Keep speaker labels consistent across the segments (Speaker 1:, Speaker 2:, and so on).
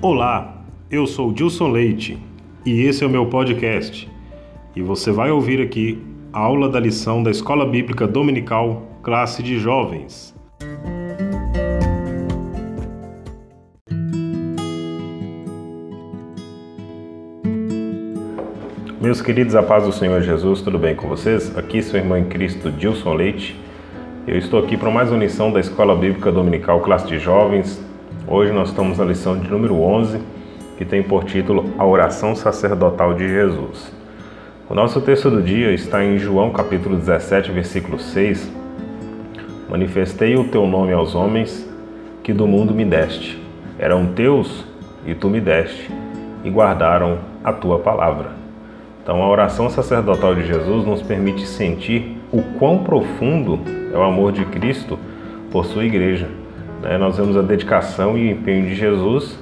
Speaker 1: Olá, eu sou Dilson Leite e esse é o meu podcast. E você vai ouvir aqui a aula da lição da Escola Bíblica Dominical, classe de jovens. Meus queridos, a paz do Senhor Jesus, tudo bem com vocês? Aqui seu irmão em Cristo, Dilson Leite. Eu estou aqui para mais uma lição da Escola Bíblica Dominical, classe de jovens. Hoje nós estamos na lição de número 11, que tem por título A Oração Sacerdotal de Jesus. O nosso texto do dia está em João capítulo 17, versículo 6. Manifestei o teu nome aos homens que do mundo me deste. Eram teus e tu me deste, e guardaram a tua palavra. Então, a oração sacerdotal de Jesus nos permite sentir o quão profundo é o amor de Cristo por sua igreja. Né? Nós vemos a dedicação e o empenho de Jesus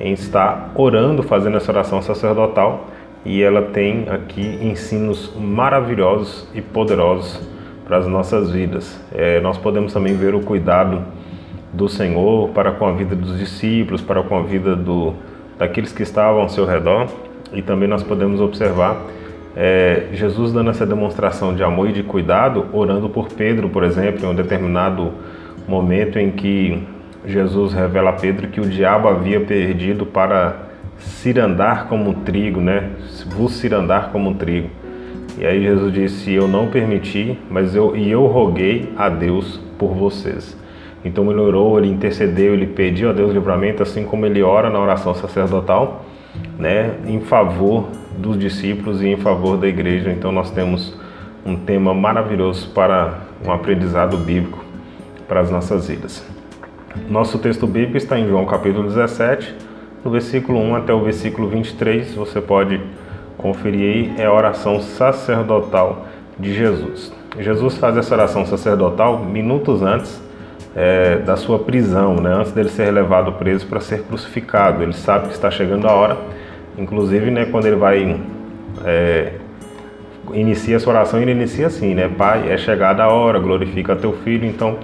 Speaker 1: em estar orando, fazendo essa oração sacerdotal, e ela tem aqui ensinos maravilhosos e poderosos para as nossas vidas. É, nós podemos também ver o cuidado do Senhor para com a vida dos discípulos, para com a vida do, daqueles que estavam ao seu redor e também nós podemos observar é, Jesus dando essa demonstração de amor e de cuidado, orando por Pedro, por exemplo, em um determinado momento em que Jesus revela a Pedro que o diabo havia perdido para cirandar como trigo, né? Vos cirandar como trigo. E aí Jesus disse: Eu não permiti, mas eu e eu roguei a Deus por vocês. Então ele orou, ele intercedeu, ele pediu a Deus livramento, assim como ele ora na oração sacerdotal né, em favor dos discípulos e em favor da igreja. Então nós temos um tema maravilhoso para um aprendizado bíblico para as nossas vidas. Nosso texto bíblico está em João capítulo 17, no versículo 1 até o versículo 23. Você pode conferir aí, é a oração sacerdotal de Jesus. Jesus faz essa oração sacerdotal minutos antes é, da sua prisão, né? antes dele ser levado preso para ser crucificado. Ele sabe que está chegando a hora, inclusive né, quando ele vai é, inicia essa oração, ele inicia assim, né? Pai, é chegada a hora, glorifica teu filho. Então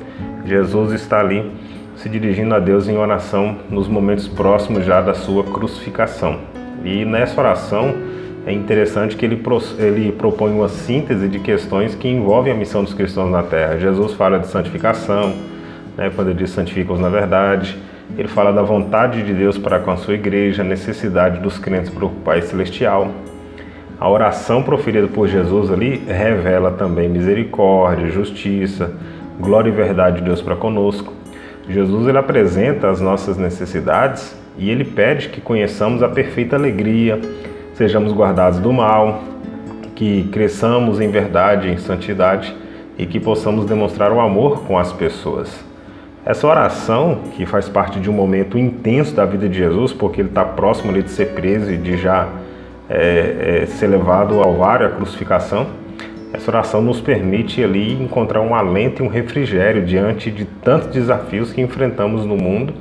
Speaker 1: Jesus está ali se dirigindo a Deus em oração nos momentos próximos já da sua crucificação. E nessa oração é interessante que ele, ele propõe uma síntese de questões que envolvem a missão dos cristãos na Terra. Jesus fala de santificação, né, quando ele diz santifica-os na verdade. Ele fala da vontade de Deus para com a sua igreja, a necessidade dos crentes para o Pai Celestial. A oração proferida por Jesus ali revela também misericórdia, justiça, glória e verdade de Deus para conosco. Jesus ele apresenta as nossas necessidades e ele pede que conheçamos a perfeita alegria, sejamos guardados do mal, que cresçamos em verdade, em santidade e que possamos demonstrar o amor com as pessoas. Essa oração, que faz parte de um momento intenso da vida de Jesus, porque ele está próximo ali de ser preso e de já é, é, ser levado ao vário, à crucificação, essa oração nos permite ali encontrar um alento e um refrigério diante de tantos desafios que enfrentamos no mundo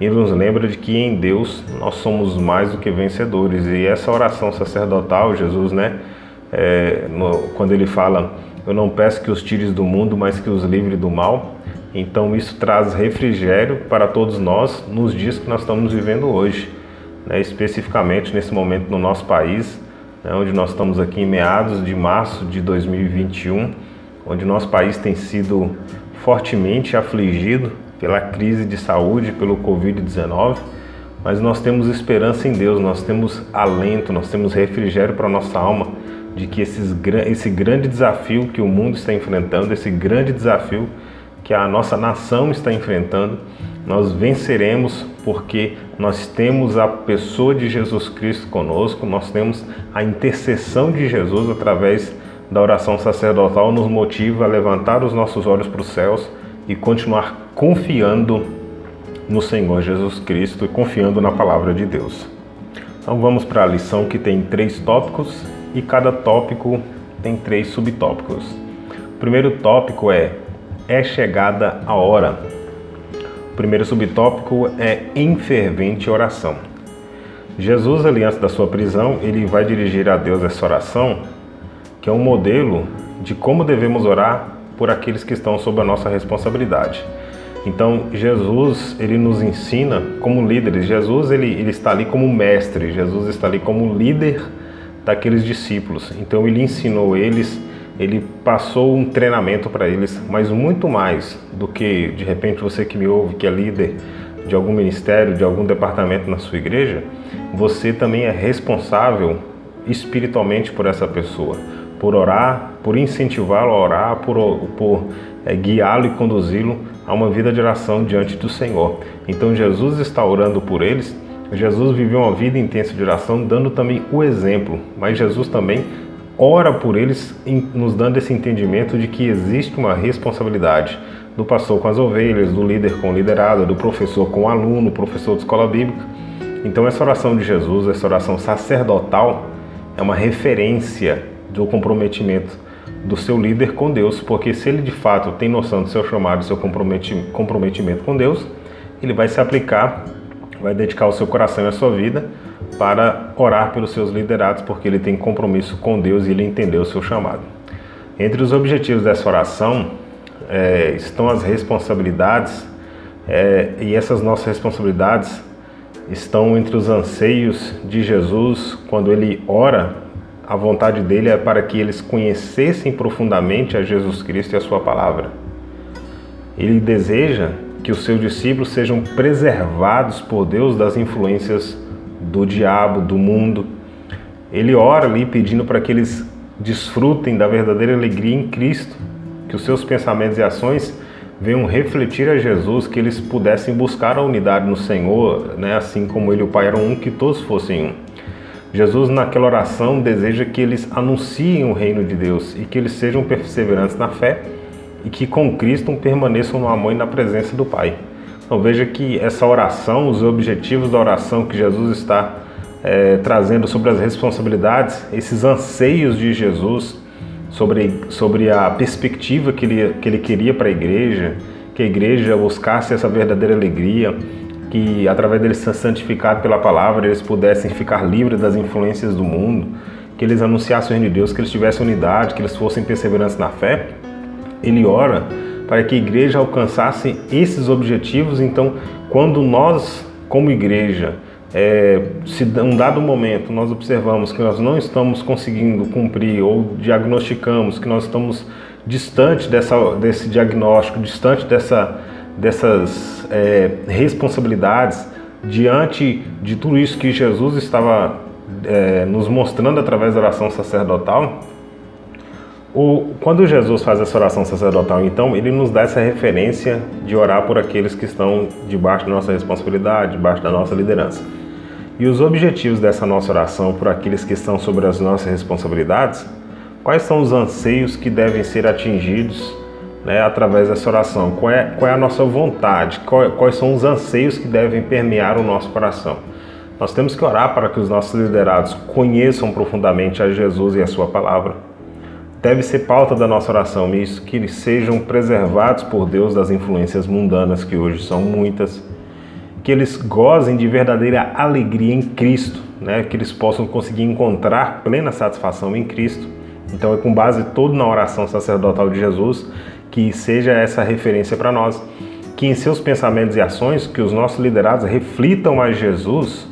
Speaker 1: e nos lembra de que em Deus nós somos mais do que vencedores. E essa oração sacerdotal, Jesus, né, é, no, quando ele fala, eu não peço que os tires do mundo, mas que os livre do mal, então isso traz refrigério para todos nós nos dias que nós estamos vivendo hoje, né? especificamente nesse momento no nosso país, né? onde nós estamos aqui em meados de março de 2021, onde nosso país tem sido fortemente afligido pela crise de saúde, pelo Covid-19, mas nós temos esperança em Deus, nós temos alento, nós temos refrigério para a nossa alma de que esses, esse grande desafio que o mundo está enfrentando, esse grande desafio que a nossa nação está enfrentando, nós venceremos porque nós temos a pessoa de Jesus Cristo conosco, nós temos a intercessão de Jesus através da oração sacerdotal, nos motiva a levantar os nossos olhos para os céus e continuar confiando no Senhor Jesus Cristo e confiando na palavra de Deus. Então vamos para a lição que tem três tópicos e cada tópico tem três subtópicos. O primeiro tópico é é chegada a hora. O primeiro subtópico é em fervente oração. Jesus, ali antes da sua prisão, ele vai dirigir a Deus essa oração, que é um modelo de como devemos orar por aqueles que estão sob a nossa responsabilidade. Então Jesus ele nos ensina como líderes. Jesus ele, ele está ali como mestre. Jesus está ali como líder daqueles discípulos. Então ele ensinou eles, ele passou um treinamento para eles, mas muito mais do que de repente você que me ouve que é líder de algum ministério, de algum departamento na sua igreja, você também é responsável espiritualmente por essa pessoa, por orar, por incentivá-lo a orar, por, por é, guiá-lo e conduzi-lo a uma vida de oração diante do Senhor. Então Jesus está orando por eles. Jesus viveu uma vida intensa de oração, dando também o exemplo, mas Jesus também ora por eles, nos dando esse entendimento de que existe uma responsabilidade do pastor com as ovelhas, do líder com o liderado, do professor com o aluno, professor de escola bíblica. Então, essa oração de Jesus, essa oração sacerdotal, é uma referência do comprometimento do seu líder com Deus, porque se ele de fato tem noção do seu chamado, do seu comprometimento com Deus, ele vai se aplicar, vai dedicar o seu coração e a sua vida para orar pelos seus liderados, porque ele tem compromisso com Deus e ele entendeu o seu chamado. Entre os objetivos dessa oração é, estão as responsabilidades, é, e essas nossas responsabilidades estão entre os anseios de Jesus quando ele ora. A vontade dele é para que eles conhecessem profundamente a Jesus Cristo e a sua palavra. Ele deseja que os seus discípulos sejam preservados por Deus das influências do diabo, do mundo. Ele ora ali pedindo para que eles desfrutem da verdadeira alegria em Cristo, que os seus pensamentos e ações venham refletir a Jesus, que eles pudessem buscar a unidade no Senhor, né? assim como ele e o Pai eram um, que todos fossem um. Jesus, naquela oração, deseja que eles anunciem o reino de Deus e que eles sejam perseverantes na fé e que com Cristo permaneçam no amor e na presença do Pai. Então veja que essa oração, os objetivos da oração que Jesus está é, trazendo sobre as responsabilidades, esses anseios de Jesus, sobre, sobre a perspectiva que ele, que ele queria para a igreja, que a igreja buscasse essa verdadeira alegria, que através deles ser santificados pela palavra, eles pudessem ficar livres das influências do mundo, que eles anunciassem o reino de Deus, que eles tivessem unidade, que eles fossem perseverantes na fé. Ele ora para que a igreja alcançasse esses objetivos. Então, quando nós, como igreja, é, se um dado momento nós observamos que nós não estamos conseguindo cumprir ou diagnosticamos que nós estamos distante dessa, desse diagnóstico, distante dessa, dessas é, responsabilidades, diante de tudo isso que Jesus estava é, nos mostrando através da oração sacerdotal, o, quando Jesus faz essa oração sacerdotal, então, ele nos dá essa referência de orar por aqueles que estão debaixo da nossa responsabilidade, debaixo da nossa liderança. E os objetivos dessa nossa oração por aqueles que estão sobre as nossas responsabilidades, quais são os anseios que devem ser atingidos né, através dessa oração? Qual é, qual é a nossa vontade? Qual, quais são os anseios que devem permear o nosso coração? Nós temos que orar para que os nossos liderados conheçam profundamente a Jesus e a Sua palavra. Deve ser pauta da nossa oração isso, que eles sejam preservados por Deus das influências mundanas, que hoje são muitas que eles gozem de verdadeira alegria em Cristo, né? que eles possam conseguir encontrar plena satisfação em Cristo. Então é com base todo na oração sacerdotal de Jesus que seja essa referência para nós, que em seus pensamentos e ações que os nossos liderados reflitam a Jesus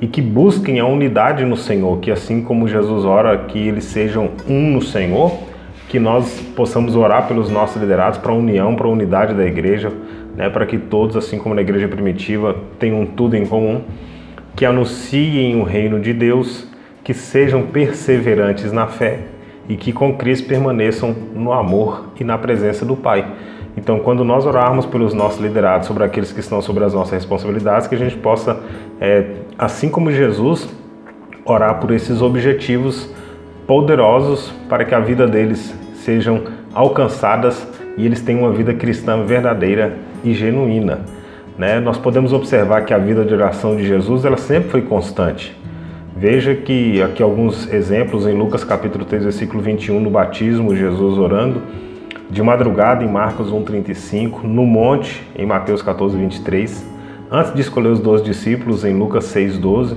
Speaker 1: e que busquem a unidade no Senhor, que assim como Jesus ora que eles sejam um no Senhor, que nós possamos orar pelos nossos liderados para a união, para a unidade da igreja, né, para que todos, assim como na igreja primitiva, tenham tudo em comum, que anunciem o reino de Deus, que sejam perseverantes na fé e que com Cristo permaneçam no amor e na presença do Pai. Então, quando nós orarmos pelos nossos liderados, sobre aqueles que estão sobre as nossas responsabilidades, que a gente possa, é, assim como Jesus, orar por esses objetivos poderosos para que a vida deles sejam alcançadas e eles tenham uma vida cristã verdadeira e genuína. Né? Nós podemos observar que a vida de oração de Jesus ela sempre foi constante. Veja que aqui alguns exemplos em Lucas capítulo 3, versículo 21, no batismo, Jesus orando, de madrugada em Marcos 1,35, no monte em Mateus 14, 23, antes de escolher os dois discípulos em Lucas 6, 12,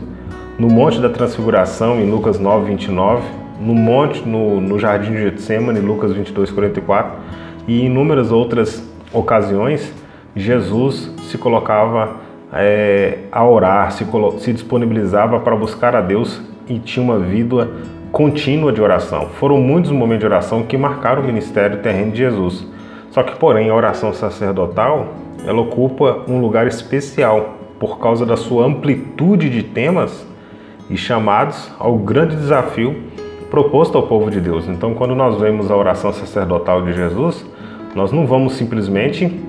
Speaker 1: no monte da transfiguração em Lucas 9, 29, no monte no, no jardim de Getsemane, Lucas 22, 44, e em inúmeras outras ocasiões, Jesus se colocava é, a orar, se, se disponibilizava para buscar a Deus e tinha uma vida contínua de oração. Foram muitos momentos de oração que marcaram o ministério terreno de Jesus. Só que, porém, a oração sacerdotal ela ocupa um lugar especial por causa da sua amplitude de temas e chamados ao grande desafio proposto ao povo de Deus. Então, quando nós vemos a oração sacerdotal de Jesus, nós não vamos simplesmente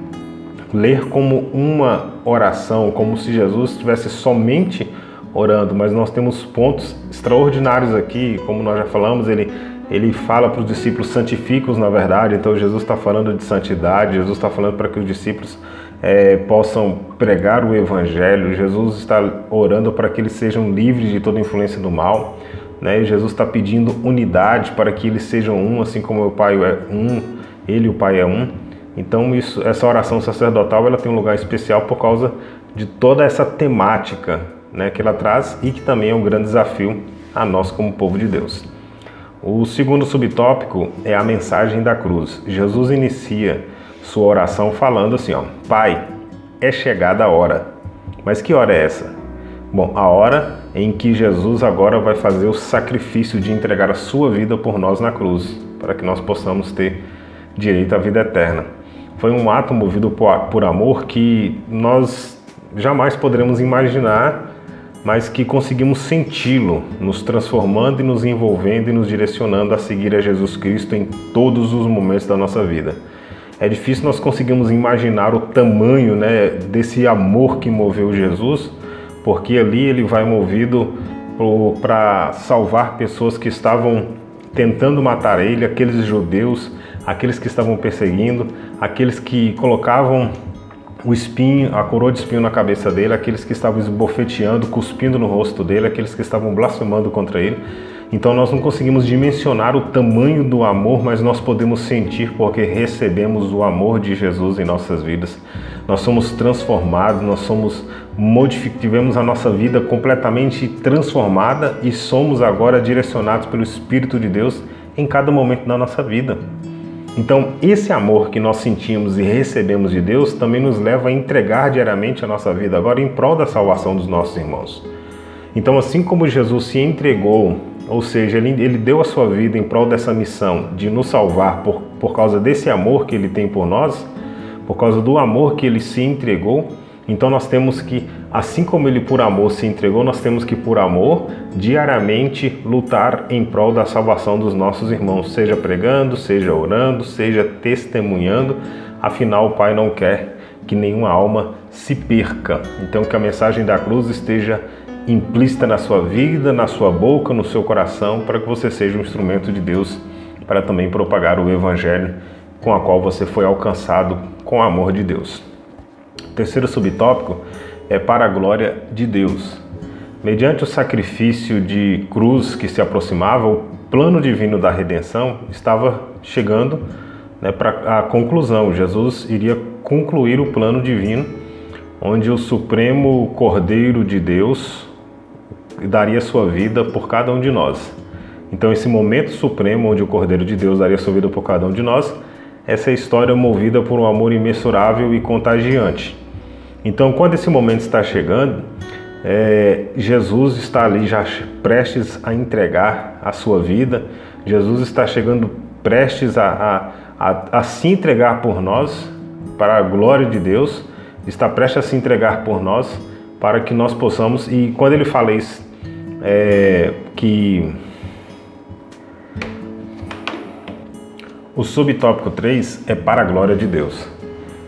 Speaker 1: ler como uma oração, como se Jesus estivesse somente orando, mas nós temos pontos extraordinários aqui, como nós já falamos, ele ele fala para os discípulos santificos na verdade, então Jesus está falando de santidade, Jesus está falando para que os discípulos é, possam pregar o Evangelho, Jesus está orando para que eles sejam livres de toda influência do mal, né? Jesus está pedindo unidade para que eles sejam um, assim como o Pai é um, ele e o Pai é um. Então isso, essa oração sacerdotal ela tem um lugar especial por causa de toda essa temática né, que ela traz e que também é um grande desafio a nós como povo de Deus. O segundo subtópico é a mensagem da cruz. Jesus inicia sua oração falando assim: ó, Pai, é chegada a hora. Mas que hora é essa? Bom, a hora em que Jesus agora vai fazer o sacrifício de entregar a sua vida por nós na cruz, para que nós possamos ter direito à vida eterna foi um ato movido por, amor que nós jamais poderemos imaginar, mas que conseguimos senti-lo, nos transformando e nos envolvendo e nos direcionando a seguir a Jesus Cristo em todos os momentos da nossa vida. É difícil nós conseguirmos imaginar o tamanho né, desse amor que moveu Jesus, porque ali ele vai movido para salvar pessoas que estavam tentando matar ele, aqueles judeus aqueles que estavam perseguindo, aqueles que colocavam o espinho, a coroa de espinho na cabeça dele, aqueles que estavam esbofeteando, cuspindo no rosto dele, aqueles que estavam blasfemando contra ele. Então nós não conseguimos dimensionar o tamanho do amor, mas nós podemos sentir porque recebemos o amor de Jesus em nossas vidas. Nós somos transformados, nós somos modificados, tivemos a nossa vida completamente transformada e somos agora direcionados pelo Espírito de Deus em cada momento da nossa vida. Então, esse amor que nós sentimos e recebemos de Deus também nos leva a entregar diariamente a nossa vida agora em prol da salvação dos nossos irmãos. Então, assim como Jesus se entregou, ou seja, ele, ele deu a sua vida em prol dessa missão de nos salvar por, por causa desse amor que ele tem por nós, por causa do amor que ele se entregou, então nós temos que, assim como ele por amor se entregou, nós temos que por amor diariamente lutar em prol da salvação dos nossos irmãos, seja pregando, seja orando, seja testemunhando. Afinal, o Pai não quer que nenhuma alma se perca. Então que a mensagem da cruz esteja implícita na sua vida, na sua boca, no seu coração, para que você seja um instrumento de Deus para também propagar o evangelho com a qual você foi alcançado com o amor de Deus. Terceiro subtópico é para a glória de Deus. Mediante o sacrifício de cruz que se aproximava, o plano divino da redenção estava chegando né, para a conclusão. Jesus iria concluir o plano divino, onde o Supremo Cordeiro de Deus daria sua vida por cada um de nós. Então, esse momento supremo, onde o Cordeiro de Deus daria sua vida por cada um de nós, essa é a história movida por um amor imensurável e contagiante. Então, quando esse momento está chegando, é, Jesus está ali já prestes a entregar a sua vida, Jesus está chegando prestes a, a, a, a se entregar por nós, para a glória de Deus, está prestes a se entregar por nós, para que nós possamos, e quando ele fala isso, é, que o subtópico 3 é para a glória de Deus.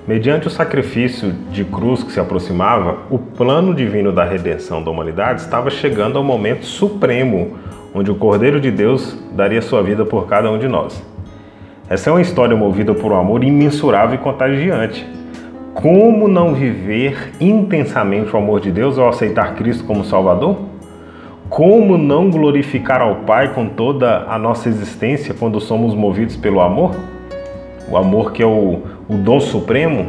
Speaker 1: Mediante o sacrifício de cruz que se aproximava, o plano divino da redenção da humanidade estava chegando ao momento supremo, onde o Cordeiro de Deus daria sua vida por cada um de nós. Essa é uma história movida por um amor imensurável e contagiante. Como não viver intensamente o amor de Deus ao aceitar Cristo como Salvador? Como não glorificar ao Pai com toda a nossa existência quando somos movidos pelo amor? O amor que é o o dom supremo,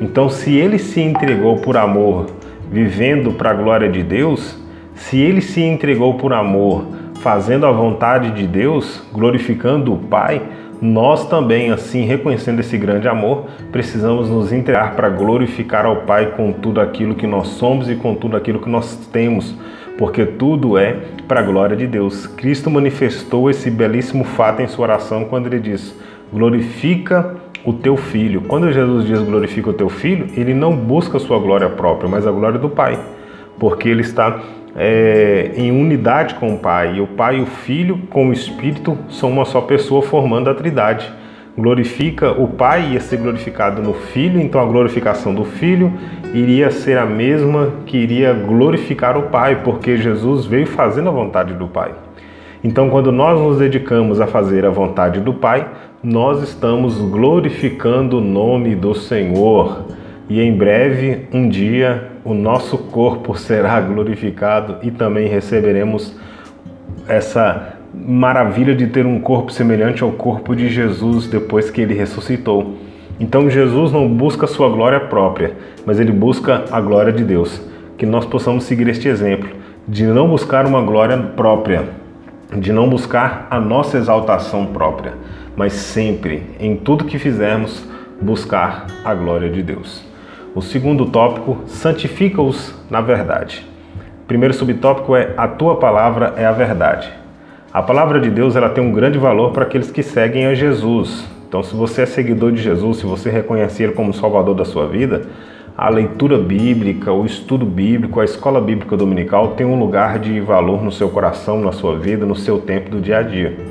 Speaker 1: então se ele se entregou por amor, vivendo para a glória de Deus, se ele se entregou por amor, fazendo a vontade de Deus, glorificando o Pai, nós também, assim, reconhecendo esse grande amor, precisamos nos entregar para glorificar ao Pai com tudo aquilo que nós somos e com tudo aquilo que nós temos, porque tudo é para a glória de Deus. Cristo manifestou esse belíssimo fato em sua oração quando ele diz: glorifica o teu filho. Quando Jesus diz glorifica o teu filho, ele não busca a sua glória própria, mas a glória do Pai, porque ele está é, em unidade com o Pai. E o Pai e o Filho, com o Espírito, são uma só pessoa formando a Trindade. Glorifica o Pai ia ser glorificado no Filho, então a glorificação do Filho iria ser a mesma que iria glorificar o Pai, porque Jesus veio fazendo a vontade do Pai. Então, quando nós nos dedicamos a fazer a vontade do Pai, nós estamos glorificando o nome do Senhor. E em breve, um dia, o nosso corpo será glorificado e também receberemos essa maravilha de ter um corpo semelhante ao corpo de Jesus depois que ele ressuscitou. Então Jesus não busca sua glória própria, mas ele busca a glória de Deus. Que nós possamos seguir este exemplo de não buscar uma glória própria, de não buscar a nossa exaltação própria, mas sempre, em tudo que fizermos, buscar a glória de Deus. O segundo tópico, santifica-os na verdade. O primeiro subtópico é a tua palavra é a verdade. A palavra de Deus ela tem um grande valor para aqueles que seguem a Jesus. Então, se você é seguidor de Jesus, se você reconhece Ele como Salvador da sua vida, a leitura bíblica, o estudo bíblico, a escola bíblica dominical tem um lugar de valor no seu coração, na sua vida, no seu tempo do dia a dia.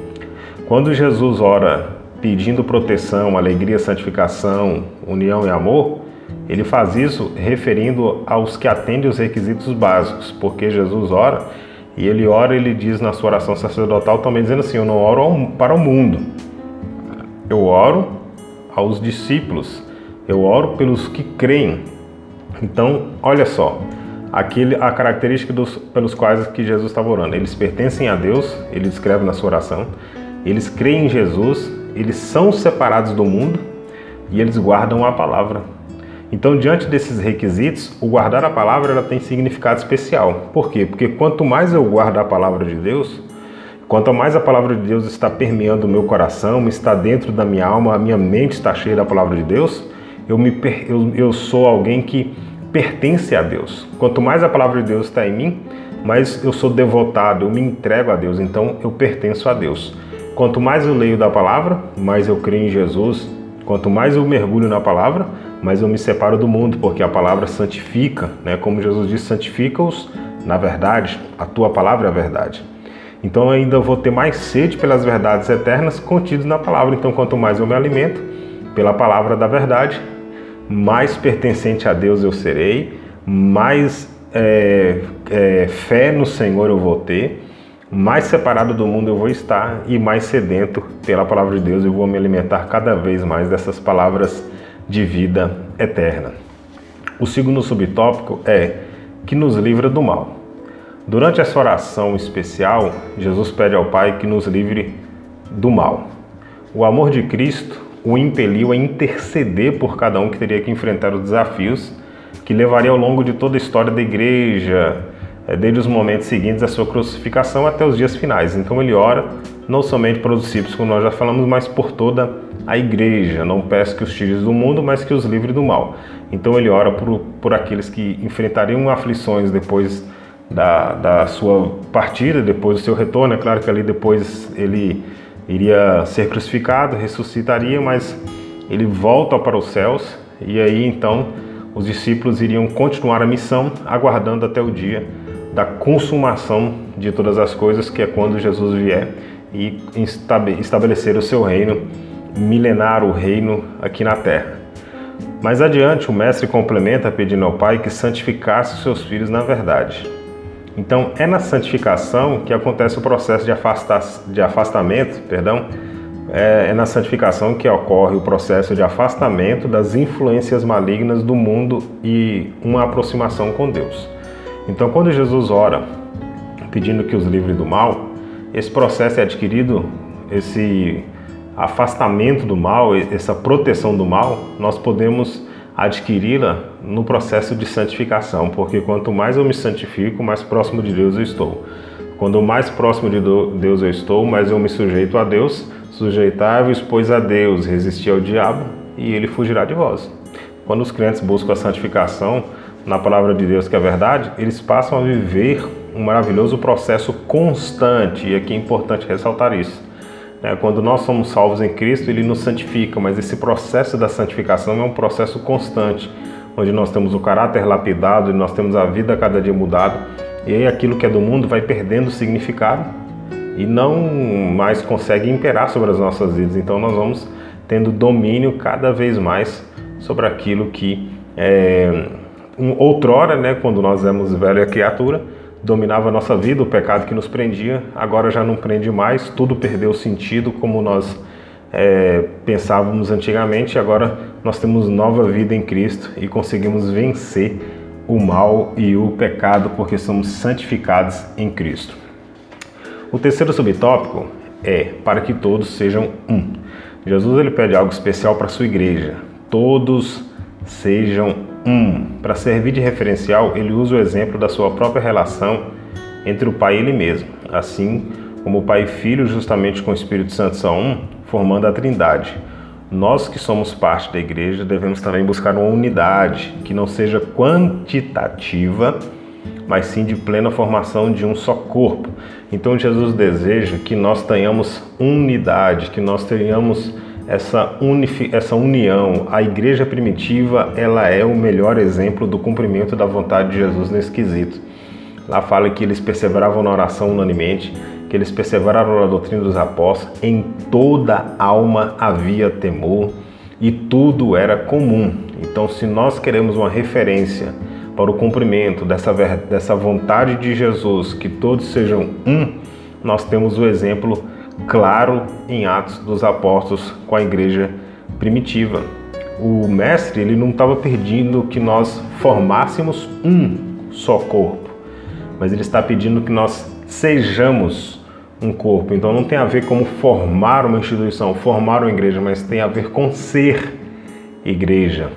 Speaker 1: Quando Jesus ora pedindo proteção, alegria, santificação, união e amor, ele faz isso referindo aos que atendem os requisitos básicos, porque Jesus ora e ele ora, ele diz na sua oração sacerdotal também dizendo assim: Eu não oro para o mundo, eu oro aos discípulos, eu oro pelos que creem. Então, olha só, aquele, a característica dos, pelos quais que Jesus estava orando. Eles pertencem a Deus, ele descreve na sua oração, eles creem em Jesus, eles são separados do mundo e eles guardam a palavra. Então, diante desses requisitos, o guardar a palavra ela tem significado especial. Por quê? Porque quanto mais eu guardo a palavra de Deus, quanto mais a palavra de Deus está permeando o meu coração, está dentro da minha alma, a minha mente está cheia da palavra de Deus, eu, me, eu, eu sou alguém que pertence a Deus. Quanto mais a palavra de Deus está em mim, mais eu sou devotado, eu me entrego a Deus, então eu pertenço a Deus. Quanto mais eu leio da palavra, mais eu creio em Jesus. Quanto mais eu mergulho na palavra, mas eu me separo do mundo, porque a palavra santifica, né? Como Jesus disse, santifica-os na verdade, a tua palavra é a verdade. Então eu ainda vou ter mais sede pelas verdades eternas contidas na palavra. Então quanto mais eu me alimento pela palavra da verdade, mais pertencente a Deus eu serei, mais é, é, fé no Senhor eu vou ter, mais separado do mundo eu vou estar e mais sedento pela palavra de Deus eu vou me alimentar cada vez mais dessas palavras de vida eterna. O segundo subtópico é que nos livra do mal. Durante essa oração especial, Jesus pede ao Pai que nos livre do mal. O amor de Cristo o impeliu a interceder por cada um que teria que enfrentar os desafios que levaria ao longo de toda a história da igreja, desde os momentos seguintes à sua crucificação até os dias finais. Então ele ora não somente para os discípulos, como nós já falamos, mas por toda a a igreja, não peço que os tires do mundo, mas que os livre do mal. Então ele ora por, por aqueles que enfrentariam aflições depois da, da sua partida, depois do seu retorno. É claro que ali depois ele iria ser crucificado, ressuscitaria, mas ele volta para os céus e aí então os discípulos iriam continuar a missão, aguardando até o dia da consumação de todas as coisas, que é quando Jesus vier e estabelecer o seu reino milenar o reino aqui na terra. Mais adiante, o mestre complementa pedindo ao Pai que santificasse os seus filhos na verdade. Então, é na santificação que acontece o processo de, afasta de afastamento, perdão, é, é na santificação que ocorre o processo de afastamento das influências malignas do mundo e uma aproximação com Deus. Então, quando Jesus ora pedindo que os livre do mal, esse processo é adquirido, esse afastamento do mal, essa proteção do mal, nós podemos adquiri-la no processo de santificação, porque quanto mais eu me santifico, mais próximo de Deus eu estou. Quando mais próximo de Deus eu estou, mais eu me sujeito a Deus, Sujeitai-vos, pois, a Deus, resistir ao diabo, e ele fugirá de vós. Quando os crentes buscam a santificação na palavra de Deus, que é verdade, eles passam a viver um maravilhoso processo constante, e aqui é importante ressaltar isso. É, quando nós somos salvos em Cristo, Ele nos santifica, mas esse processo da santificação é um processo constante, onde nós temos o caráter lapidado e nós temos a vida cada dia mudada, e aí aquilo que é do mundo vai perdendo significado e não mais consegue imperar sobre as nossas vidas. Então nós vamos tendo domínio cada vez mais sobre aquilo que é, um, outrora, né, quando nós éramos velha criatura, dominava a nossa vida, o pecado que nos prendia, agora já não prende mais, tudo perdeu sentido como nós é, pensávamos antigamente, agora nós temos nova vida em Cristo e conseguimos vencer o mal e o pecado porque somos santificados em Cristo. O terceiro subtópico é para que todos sejam um. Jesus ele pede algo especial para a sua igreja. Todos sejam um. Para servir de referencial, ele usa o exemplo da sua própria relação entre o Pai e ele mesmo. Assim como o Pai e Filho, justamente com o Espírito Santo, são um, formando a Trindade. Nós que somos parte da igreja devemos também buscar uma unidade que não seja quantitativa, mas sim de plena formação de um só corpo. Então Jesus deseja que nós tenhamos unidade, que nós tenhamos essa, essa união. A igreja primitiva ela é o melhor exemplo do cumprimento da vontade de Jesus nesse quesito. Lá fala que eles perseveravam na oração unanimemente, que eles perseveraram na doutrina dos apóstolos, em toda alma havia temor e tudo era comum. Então, se nós queremos uma referência para o cumprimento dessa, dessa vontade de Jesus, que todos sejam um, nós temos o exemplo claro em Atos dos Apóstolos com a igreja primitiva. O mestre ele não estava pedindo que nós formássemos um só corpo, mas ele está pedindo que nós sejamos um corpo. Então não tem a ver como formar uma instituição, formar uma igreja, mas tem a ver com ser igreja.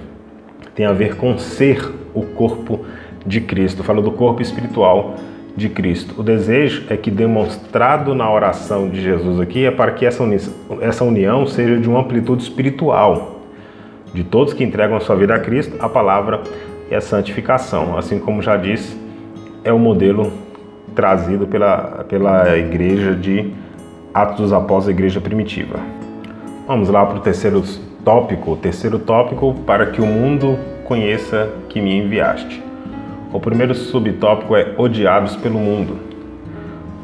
Speaker 1: Tem a ver com ser o corpo de Cristo. Fala do corpo espiritual de Cristo. O desejo é que, demonstrado na oração de Jesus aqui, é para que essa, uni essa união seja de uma amplitude espiritual. De todos que entregam a sua vida a Cristo, a palavra é a santificação. Assim como já disse, é o modelo trazido pela, pela igreja de Atos dos Apóstolos, a igreja primitiva. Vamos lá para o terceiro tópico. O terceiro tópico, para que o mundo conheça que me enviaste. O primeiro subtópico é odiados pelo mundo.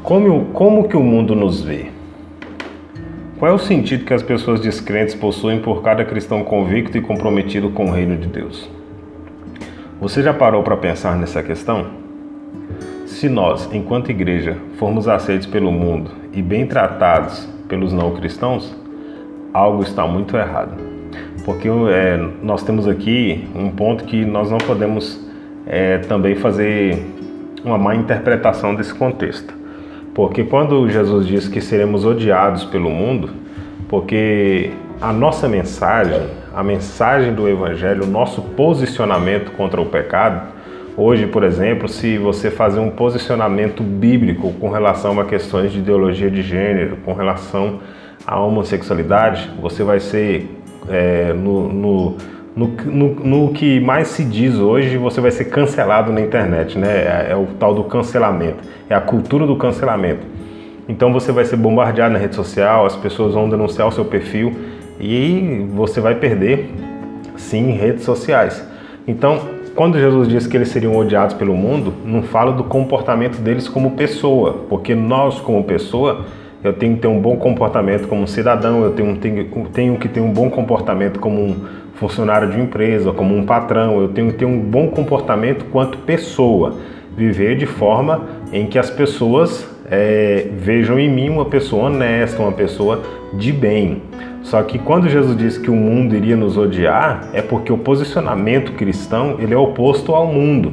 Speaker 1: Como, como que o mundo nos vê? Qual é o sentido que as pessoas descrentes possuem por cada cristão convicto e comprometido com o reino de Deus? Você já parou para pensar nessa questão? Se nós, enquanto igreja, formos aceitos pelo mundo e bem tratados pelos não cristãos, algo está muito errado. Porque é, nós temos aqui um ponto que nós não podemos é, também fazer uma má interpretação desse contexto. Porque quando Jesus diz que seremos odiados pelo mundo, porque a nossa mensagem, a mensagem do Evangelho, o nosso posicionamento contra o pecado, hoje, por exemplo, se você fazer um posicionamento bíblico com relação a questões de ideologia de gênero, com relação à homossexualidade, você vai ser é, no, no no, no, no, que mais se diz hoje, você vai ser cancelado na internet, né? É, é, o tal do cancelamento, é a cultura do cancelamento. Então você vai ser bombardeado na rede social, as pessoas vão denunciar o seu perfil e você vai perder, sim, redes sociais. Então, quando Jesus disse que eles seriam odiados pelo mundo, não fala do comportamento deles como pessoa, porque nós, como pessoa, eu tenho que ter um bom comportamento como cidadão, eu tenho, tenho, tenho que ter um bom comportamento como um funcionário de uma empresa, como um patrão, eu tenho que ter um bom comportamento quanto pessoa, viver de forma em que as pessoas é, vejam em mim uma pessoa honesta, uma pessoa de bem. Só que quando Jesus disse que o mundo iria nos odiar, é porque o posicionamento cristão ele é oposto ao mundo.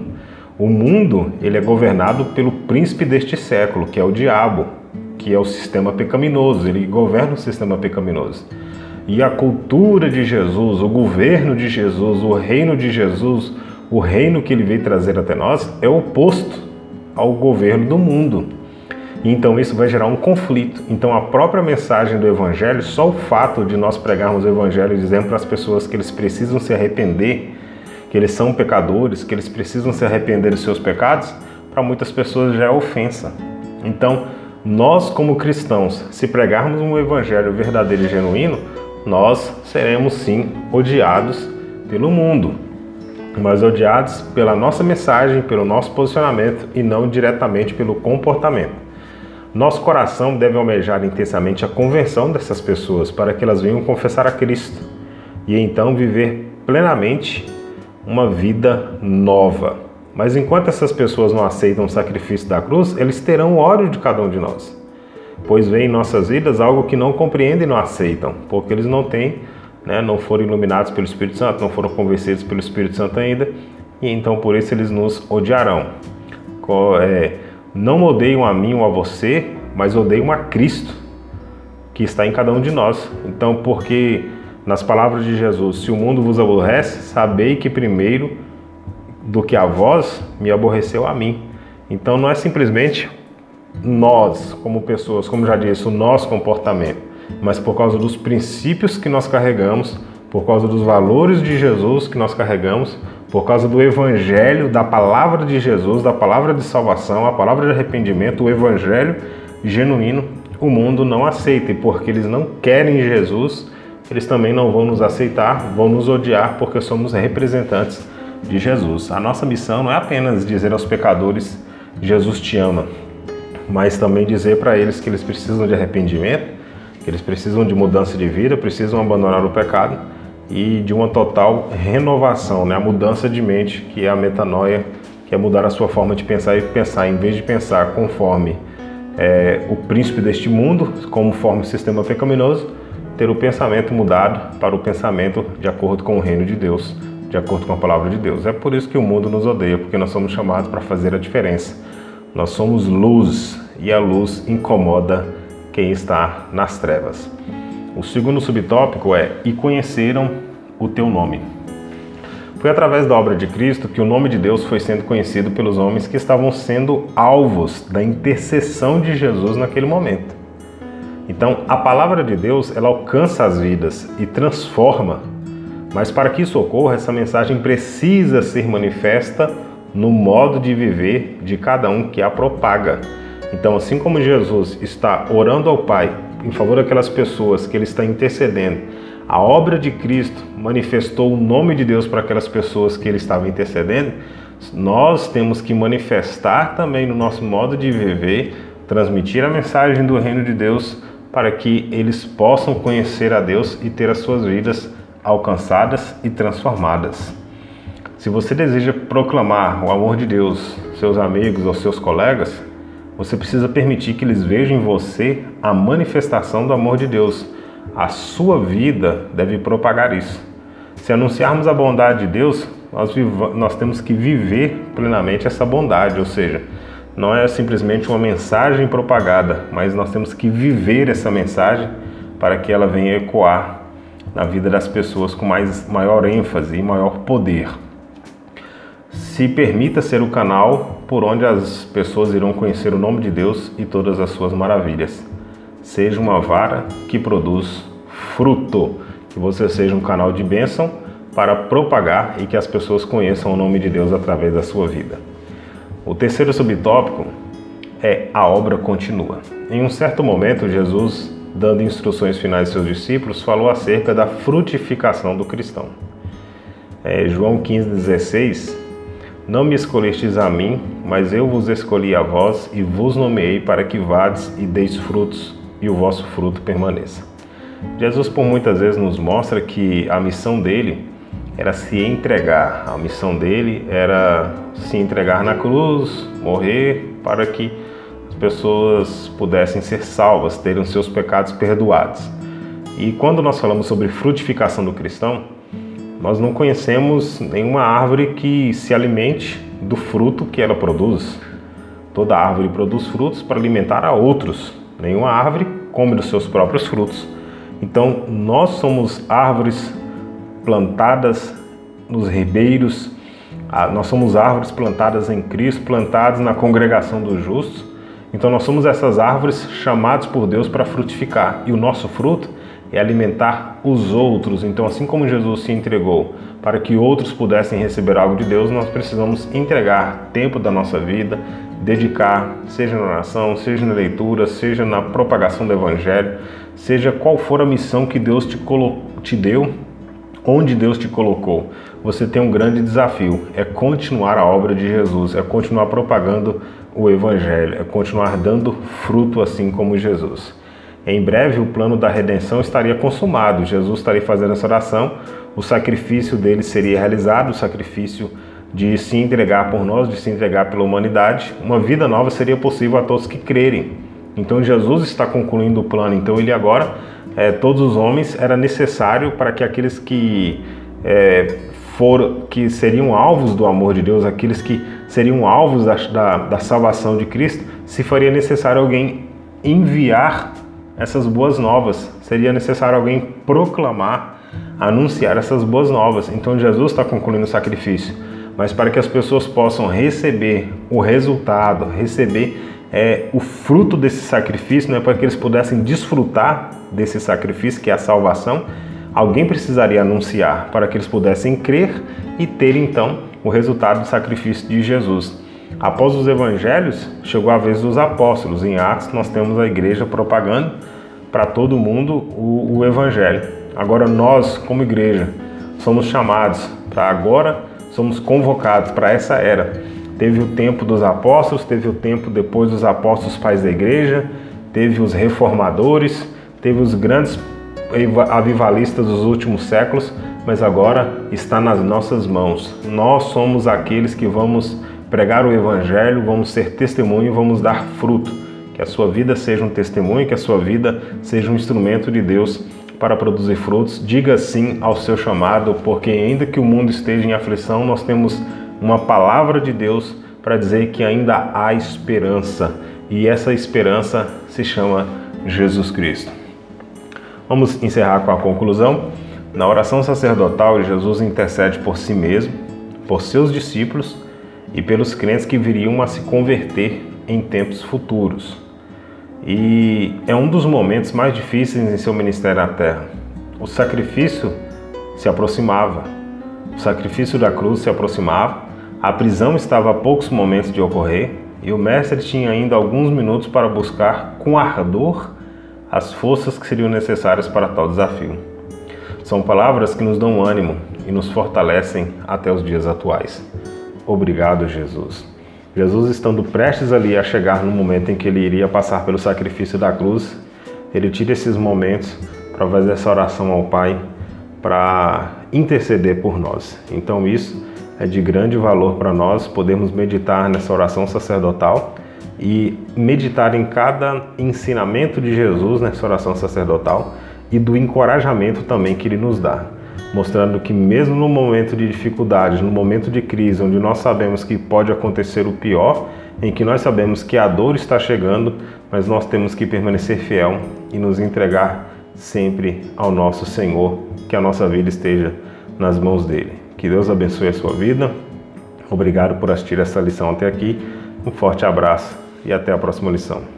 Speaker 1: O mundo ele é governado pelo príncipe deste século, que é o diabo, que é o sistema pecaminoso. Ele governa o sistema pecaminoso. E a cultura de Jesus, o governo de Jesus, o reino de Jesus, o reino que ele veio trazer até nós é oposto ao governo do mundo. E então isso vai gerar um conflito. Então a própria mensagem do evangelho, só o fato de nós pregarmos o evangelho dizendo para as pessoas que eles precisam se arrepender, que eles são pecadores, que eles precisam se arrepender dos seus pecados, para muitas pessoas já é ofensa. Então, nós como cristãos, se pregarmos um evangelho verdadeiro e genuíno, nós seremos sim odiados pelo mundo, mas odiados pela nossa mensagem, pelo nosso posicionamento e não diretamente pelo comportamento. Nosso coração deve almejar intensamente a conversão dessas pessoas para que elas venham confessar a Cristo e então viver plenamente uma vida nova. Mas enquanto essas pessoas não aceitam o sacrifício da cruz, eles terão ódio de cada um de nós, pois vem em nossas vidas algo que não compreendem e não aceitam, porque eles não têm, né, não foram iluminados pelo Espírito Santo, não foram convencidos pelo Espírito Santo ainda, e então por isso eles nos odiarão. É, não odeiam a mim ou a você, mas odeiam a Cristo, que está em cada um de nós. Então, porque nas palavras de Jesus, se o mundo vos aborrece, sabei que primeiro do que a vós me aborreceu a mim. Então não é simplesmente nós como pessoas, como já disse, o nosso comportamento, mas por causa dos princípios que nós carregamos, por causa dos valores de Jesus que nós carregamos, por causa do evangelho, da palavra de Jesus, da palavra de salvação, a palavra de arrependimento, o evangelho genuíno, o mundo não aceita e porque eles não querem Jesus, eles também não vão nos aceitar, vão nos odiar porque somos representantes de Jesus. A nossa missão não é apenas dizer aos pecadores Jesus te ama, mas também dizer para eles que eles precisam de arrependimento, que eles precisam de mudança de vida, precisam abandonar o pecado e de uma total renovação, né? a mudança de mente, que é a metanoia, que é mudar a sua forma de pensar e pensar, em vez de pensar conforme é, o príncipe deste mundo, conforme o sistema pecaminoso, ter o pensamento mudado para o pensamento de acordo com o reino de Deus, de acordo com a palavra de Deus. É por isso que o mundo nos odeia, porque nós somos chamados para fazer a diferença. Nós somos luz e a luz incomoda quem está nas trevas. O segundo subtópico é: E conheceram o teu nome. Foi através da obra de Cristo que o nome de Deus foi sendo conhecido pelos homens que estavam sendo alvos da intercessão de Jesus naquele momento. Então, a palavra de Deus, ela alcança as vidas e transforma. Mas para que isso ocorra, essa mensagem precisa ser manifesta no modo de viver de cada um que a propaga. Então, assim como Jesus está orando ao Pai em favor daquelas pessoas que ele está intercedendo, a obra de Cristo manifestou o nome de Deus para aquelas pessoas que ele estava intercedendo, nós temos que manifestar também no nosso modo de viver, transmitir a mensagem do reino de Deus para que eles possam conhecer a Deus e ter as suas vidas alcançadas e transformadas. Se você deseja proclamar o amor de Deus, seus amigos ou seus colegas, você precisa permitir que eles vejam em você a manifestação do amor de Deus. A sua vida deve propagar isso. Se anunciarmos a bondade de Deus, nós, nós temos que viver plenamente essa bondade, ou seja, não é simplesmente uma mensagem propagada, mas nós temos que viver essa mensagem para que ela venha ecoar na vida das pessoas com mais, maior ênfase e maior poder se permita ser o canal por onde as pessoas irão conhecer o nome de Deus e todas as suas maravilhas. Seja uma vara que produz fruto, que você seja um canal de bênção para propagar e que as pessoas conheçam o nome de Deus através da sua vida. O terceiro subtópico é a obra continua. Em um certo momento, Jesus, dando instruções finais aos seus discípulos, falou acerca da frutificação do cristão. É, João 15,16 não me escolhestes a mim, mas eu vos escolhi a vós e vos nomeei para que vades e deis frutos e o vosso fruto permaneça. Jesus por muitas vezes nos mostra que a missão dele era se entregar. A missão dele era se entregar na cruz, morrer para que as pessoas pudessem ser salvas, terem os seus pecados perdoados. E quando nós falamos sobre frutificação do cristão, nós não conhecemos nenhuma árvore que se alimente do fruto que ela produz. Toda árvore produz frutos para alimentar a outros. Nenhuma árvore come dos seus próprios frutos. Então, nós somos árvores plantadas nos ribeiros, nós somos árvores plantadas em Cristo, plantadas na congregação dos justos, Então nós somos essas árvores chamados por Deus para frutificar e o nosso fruto é alimentar os outros. Então, assim como Jesus se entregou para que outros pudessem receber algo de Deus, nós precisamos entregar tempo da nossa vida, dedicar, seja na oração, seja na leitura, seja na propagação do Evangelho, seja qual for a missão que Deus te, te deu, onde Deus te colocou. Você tem um grande desafio: é continuar a obra de Jesus, é continuar propagando o Evangelho, é continuar dando fruto assim como Jesus. Em breve o plano da redenção estaria consumado, Jesus estaria fazendo essa oração, o sacrifício dele seria realizado, o sacrifício de se entregar por nós, de se entregar pela humanidade. Uma vida nova seria possível a todos que crerem. Então Jesus está concluindo o plano. Então ele agora, é, todos os homens, era necessário para que aqueles que é, for, que seriam alvos do amor de Deus, aqueles que seriam alvos da, da, da salvação de Cristo, se faria necessário alguém enviar essas boas novas. Seria necessário alguém proclamar, anunciar essas boas novas. Então Jesus está concluindo o sacrifício. Mas para que as pessoas possam receber o resultado, receber é, o fruto desse sacrifício, né, para que eles pudessem desfrutar desse sacrifício, que é a salvação, alguém precisaria anunciar para que eles pudessem crer e ter então o resultado do sacrifício de Jesus. Após os evangelhos, chegou a vez dos apóstolos. Em Atos, nós temos a igreja propagando para todo mundo o, o evangelho. Agora, nós, como igreja, somos chamados para agora, somos convocados para essa era. Teve o tempo dos apóstolos, teve o tempo depois dos apóstolos pais da igreja, teve os reformadores, teve os grandes avivalistas dos últimos séculos, mas agora está nas nossas mãos. Nós somos aqueles que vamos pregar o Evangelho, vamos ser testemunho, vamos dar fruto. Que a sua vida seja um testemunho, que a sua vida seja um instrumento de Deus para produzir frutos. Diga sim ao seu chamado, porque ainda que o mundo esteja em aflição, nós temos uma palavra de Deus para dizer que ainda há esperança. E essa esperança se chama Jesus Cristo. Vamos encerrar com a conclusão. Na oração sacerdotal, Jesus intercede por si mesmo, por seus discípulos e pelos crentes que viriam a se converter em tempos futuros. E é um dos momentos mais difíceis em seu ministério na terra. O sacrifício se aproximava, o sacrifício da cruz se aproximava, a prisão estava a poucos momentos de ocorrer e o mestre tinha ainda alguns minutos para buscar com ardor as forças que seriam necessárias para tal desafio. São palavras que nos dão ânimo e nos fortalecem até os dias atuais. Obrigado, Jesus. Jesus, estando prestes ali a chegar no momento em que ele iria passar pelo sacrifício da cruz, ele tira esses momentos para fazer essa oração ao Pai, para interceder por nós. Então, isso é de grande valor para nós podermos meditar nessa oração sacerdotal e meditar em cada ensinamento de Jesus nessa oração sacerdotal e do encorajamento também que ele nos dá mostrando que mesmo no momento de dificuldade, no momento de crise, onde nós sabemos que pode acontecer o pior, em que nós sabemos que a dor está chegando, mas nós temos que permanecer fiel e nos entregar sempre ao nosso Senhor, que a nossa vida esteja nas mãos dele. Que Deus abençoe a sua vida. Obrigado por assistir essa lição até aqui. Um forte abraço e até a próxima lição.